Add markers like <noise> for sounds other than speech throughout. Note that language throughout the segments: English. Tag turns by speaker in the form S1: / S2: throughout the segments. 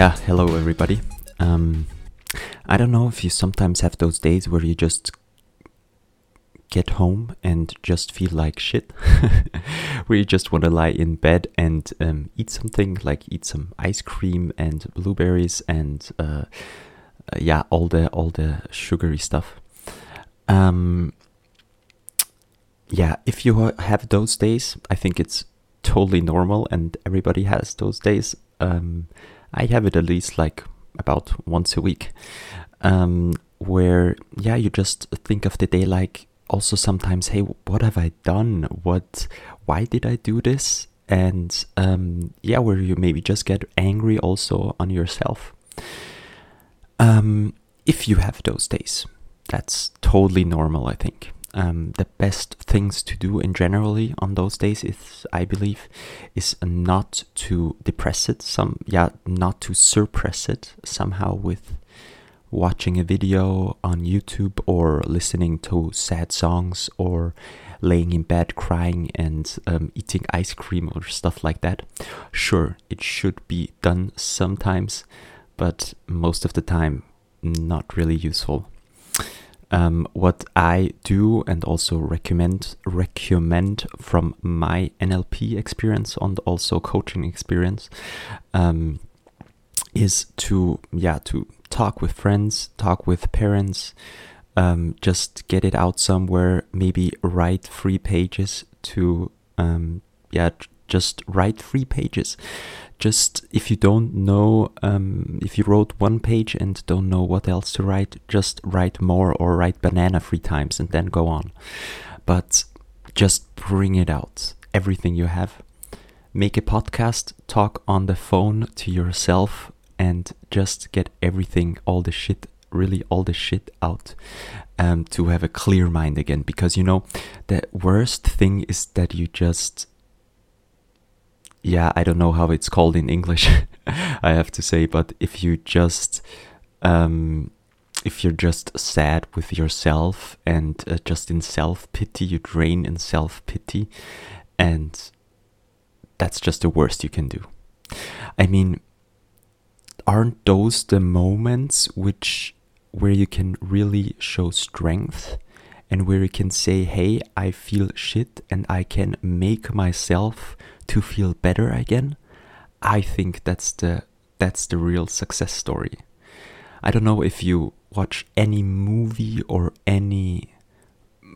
S1: Yeah, hello everybody. Um, I don't know if you sometimes have those days where you just get home and just feel like shit, <laughs> where you just want to lie in bed and um, eat something, like eat some ice cream and blueberries and uh, uh, yeah, all the all the sugary stuff. Um, yeah, if you have those days, I think it's totally normal, and everybody has those days. Um, I have it at least like about once a week, um, where yeah, you just think of the day like also sometimes, hey, what have I done? What, why did I do this? And um, yeah, where you maybe just get angry also on yourself. Um, if you have those days, that's totally normal, I think. Um, the best things to do in generally on those days is, I believe, is not to depress it. Some, yeah, not to suppress it somehow with watching a video on YouTube or listening to sad songs or laying in bed crying and um, eating ice cream or stuff like that. Sure, it should be done sometimes, but most of the time, not really useful. Um, what I do and also recommend recommend from my NLP experience and also coaching experience um, is to yeah to talk with friends, talk with parents, um, just get it out somewhere. Maybe write three pages to, um, yeah, just write three pages. Just if you don't know, um, if you wrote one page and don't know what else to write, just write more or write banana three times and then go on. But just bring it out, everything you have. Make a podcast, talk on the phone to yourself and just get everything, all the shit, really all the shit out um, to have a clear mind again. Because you know, the worst thing is that you just, yeah, I don't know how it's called in English, <laughs> I have to say, but if you just, um, if you're just sad with yourself and uh, just in self pity, you drain in self pity, and that's just the worst you can do. I mean, aren't those the moments which where you can really show strength and where you can say hey i feel shit and i can make myself to feel better again i think that's the that's the real success story. I don't know if you watch any movie or any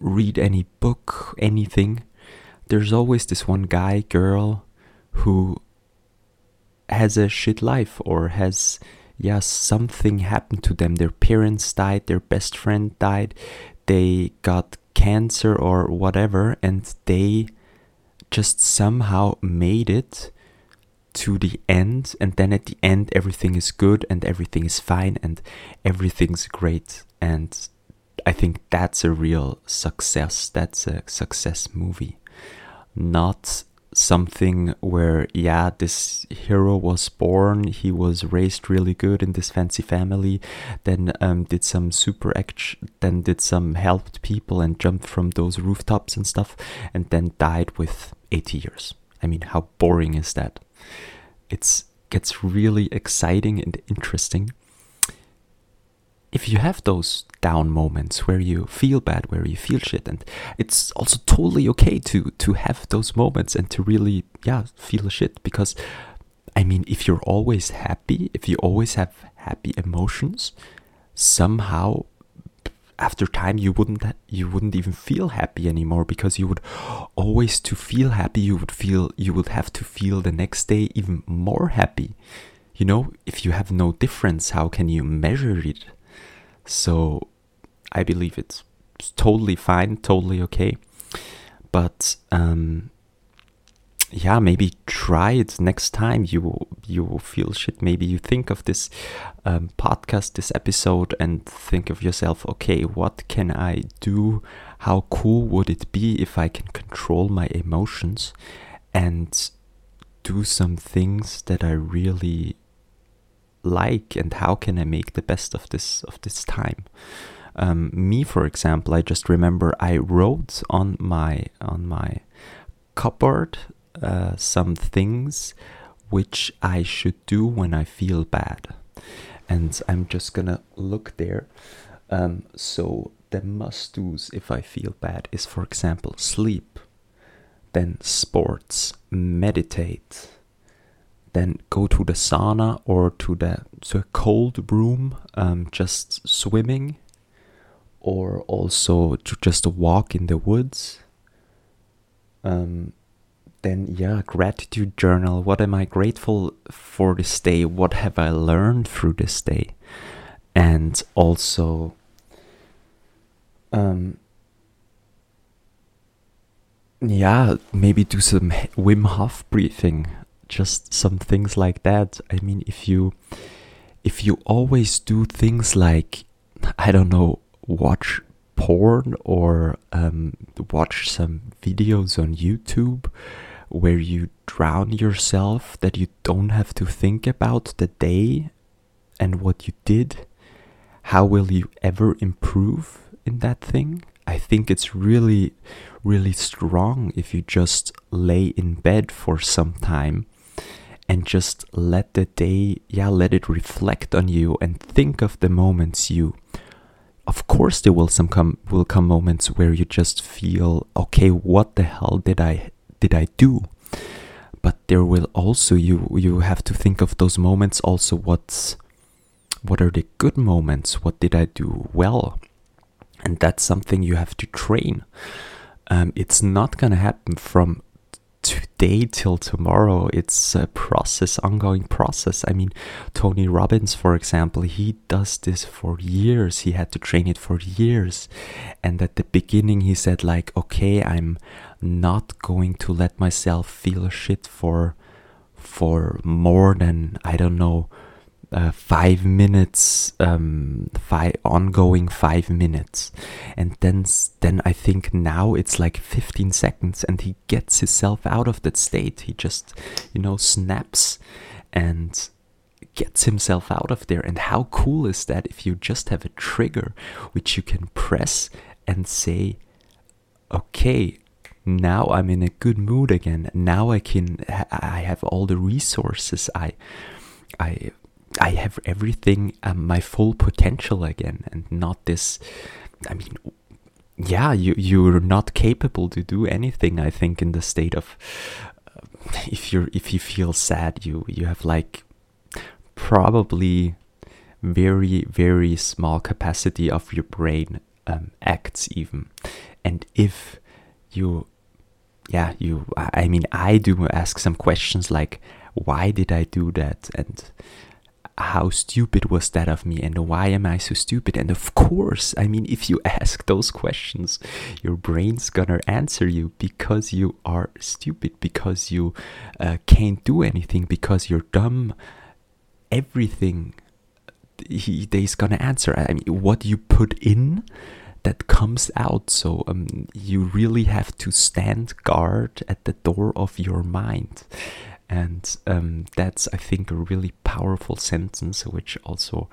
S1: read any book anything. There's always this one guy girl who has a shit life or has yeah something happened to them. Their parents died their best friend died they got cancer or whatever and they just somehow made it to the end and then at the end everything is good and everything is fine and everything's great. And i think that's a real success. That's a success movie. Not something where yeah this hero was born he was raised really good in this fancy family then um, did some super action then did some helped people and jumped from those rooftops and stuff and then died with 80 years. I mean how boring is that? It's gets really exciting and interesting if you have those down moments where you feel bad, where you feel shit, and it's also totally okay to to have those moments and to really yeah feel shit because I mean if you're always happy, if you always have happy emotions, somehow after time you wouldn't you wouldn't even feel happy anymore because you would always to feel happy you would feel you would have to feel the next day even more happy. You know if you have no difference how can you measure it so I believe it's totally fine, totally okay. But um, yeah, maybe try it next time you you feel shit. Maybe you think of this um, podcast, this episode, and think of yourself, okay, what can I do? How cool would it be if I can control my emotions and do some things that I really like and how can I make the best of this of this time. Um, me, for example, I just remember I wrote on my on my cupboard uh, some things which I should do when I feel bad. And I'm just gonna look there. Um, so the must do's if I feel bad is, for example, sleep, then sports, meditate, then go to the sauna or to the to a cold room, um, just swimming, or also to just a walk in the woods. Um, then yeah, gratitude journal. What am I grateful for this day? What have I learned through this day? And also, um, yeah, maybe do some Wim Hof breathing just some things like that. I mean, if you if you always do things like I don't know, watch porn or um, watch some videos on YouTube where you drown yourself, that you don't have to think about the day and what you did, how will you ever improve in that thing? I think it's really, really strong if you just lay in bed for some time and just let the day, yeah, let it reflect on you and think of the moments you. Of course, there will some come will come moments where you just feel, okay, what the hell did I did I do? But there will also you you have to think of those moments also. What's what are the good moments? What did I do well? And that's something you have to train. Um, it's not gonna happen from today till tomorrow it's a process ongoing process. I mean tony robbins for example he does this for years. He had to train it for years. And at the beginning he said like okay i'm not going to let myself feel shit for for more than i don't know uh, five minutes, um, five ongoing five minutes, and then then I think now it's like fifteen seconds, and he gets himself out of that state. He just you know snaps and gets himself out of there. And how cool is that if you just have a trigger which you can press and say, okay, now I'm in a good mood again. Now I can I have all the resources I I I have everything, um, my full potential again, and not this. I mean, yeah, you you're not capable to do anything. I think in the state of, uh, if you're if you feel sad, you you have like probably very very small capacity of your brain um, acts even, and if you, yeah, you. I mean, I do ask some questions like, why did I do that, and how stupid was that of me and why am I so stupid? And of course, I mean, if you <laughs> ask those questions, your brain's gonna answer you because you are stupid, because you uh, can't do anything, because you're dumb. Everything he, he's gonna answer. I mean, what you put in that comes out. So um, you really have to stand guard at the door of your mind. And um, that's, I think, a really powerful sentence, which also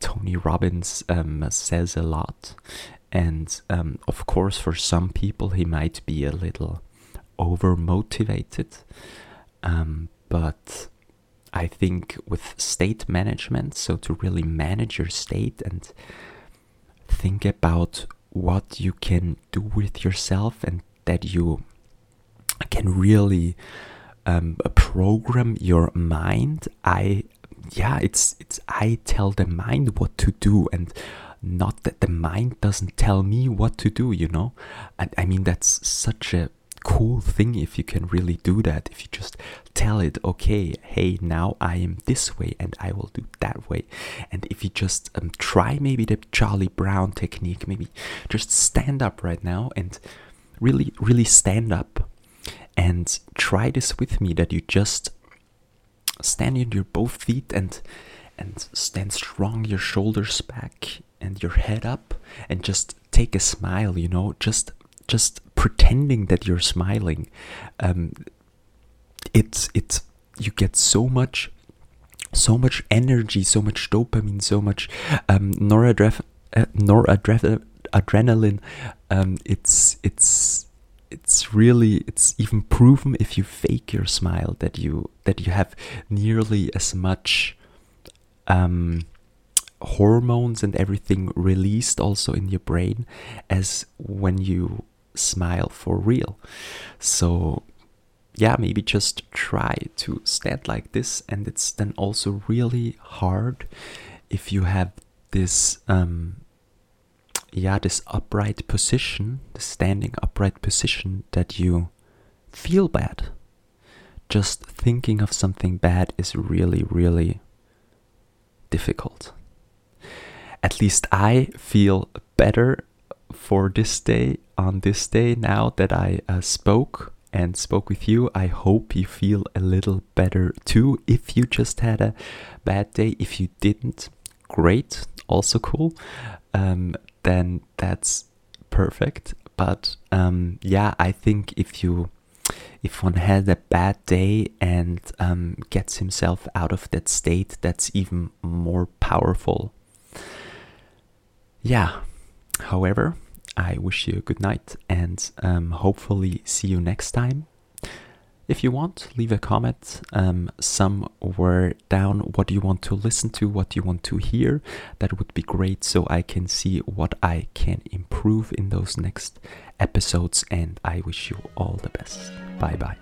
S1: Tony Robbins um, says a lot. And um, of course, for some people, he might be a little over motivated. Um, but I think with state management, so to really manage your state and think about what you can do with yourself and that you can really um, program your mind. I yeah, it's it's I tell the mind what to do and not that the mind doesn't tell me what to do, you know? And I mean that's such a cool thing if you can really do that. If you just tell it, okay, hey, now I am this way and I will do that way. And if you just um, try maybe the Charlie Brown technique, maybe just stand up right now and really, really stand up and try this with me that you just stand on your both feet and and stand strong your shoulders back and your head up and just take a smile you know just just pretending that you're smiling. Um it's it's you get so much so much energy so much dopamine so much um noradref- uh, noradrenaline um it's it's it's really it's even proven if you fake your smile that you that you have nearly as much um, hormones and everything released also in your brain as when you smile for real. So yeah maybe just try to stand like this and it's then also really hard if you have this um, yeah, this upright position, the standing upright position that you feel bad. Just thinking of something bad is really, really difficult. At least I feel better for this day, on this day, now that I uh, spoke and spoke with you. I hope you feel a little better too. If you just had a bad day, if you didn't, great, also cool. Um, then that's perfect. But um, yeah, I think if you if one has a bad day and um, gets himself out of that state, that's even more powerful. Yeah. However, I wish you a good night and um, hopefully see you next time. If you want, leave a comment um, somewhere down what you want to listen to, what you want to hear. That would be great so I can see what I can improve in those next episodes. And I wish you all the best. Bye bye.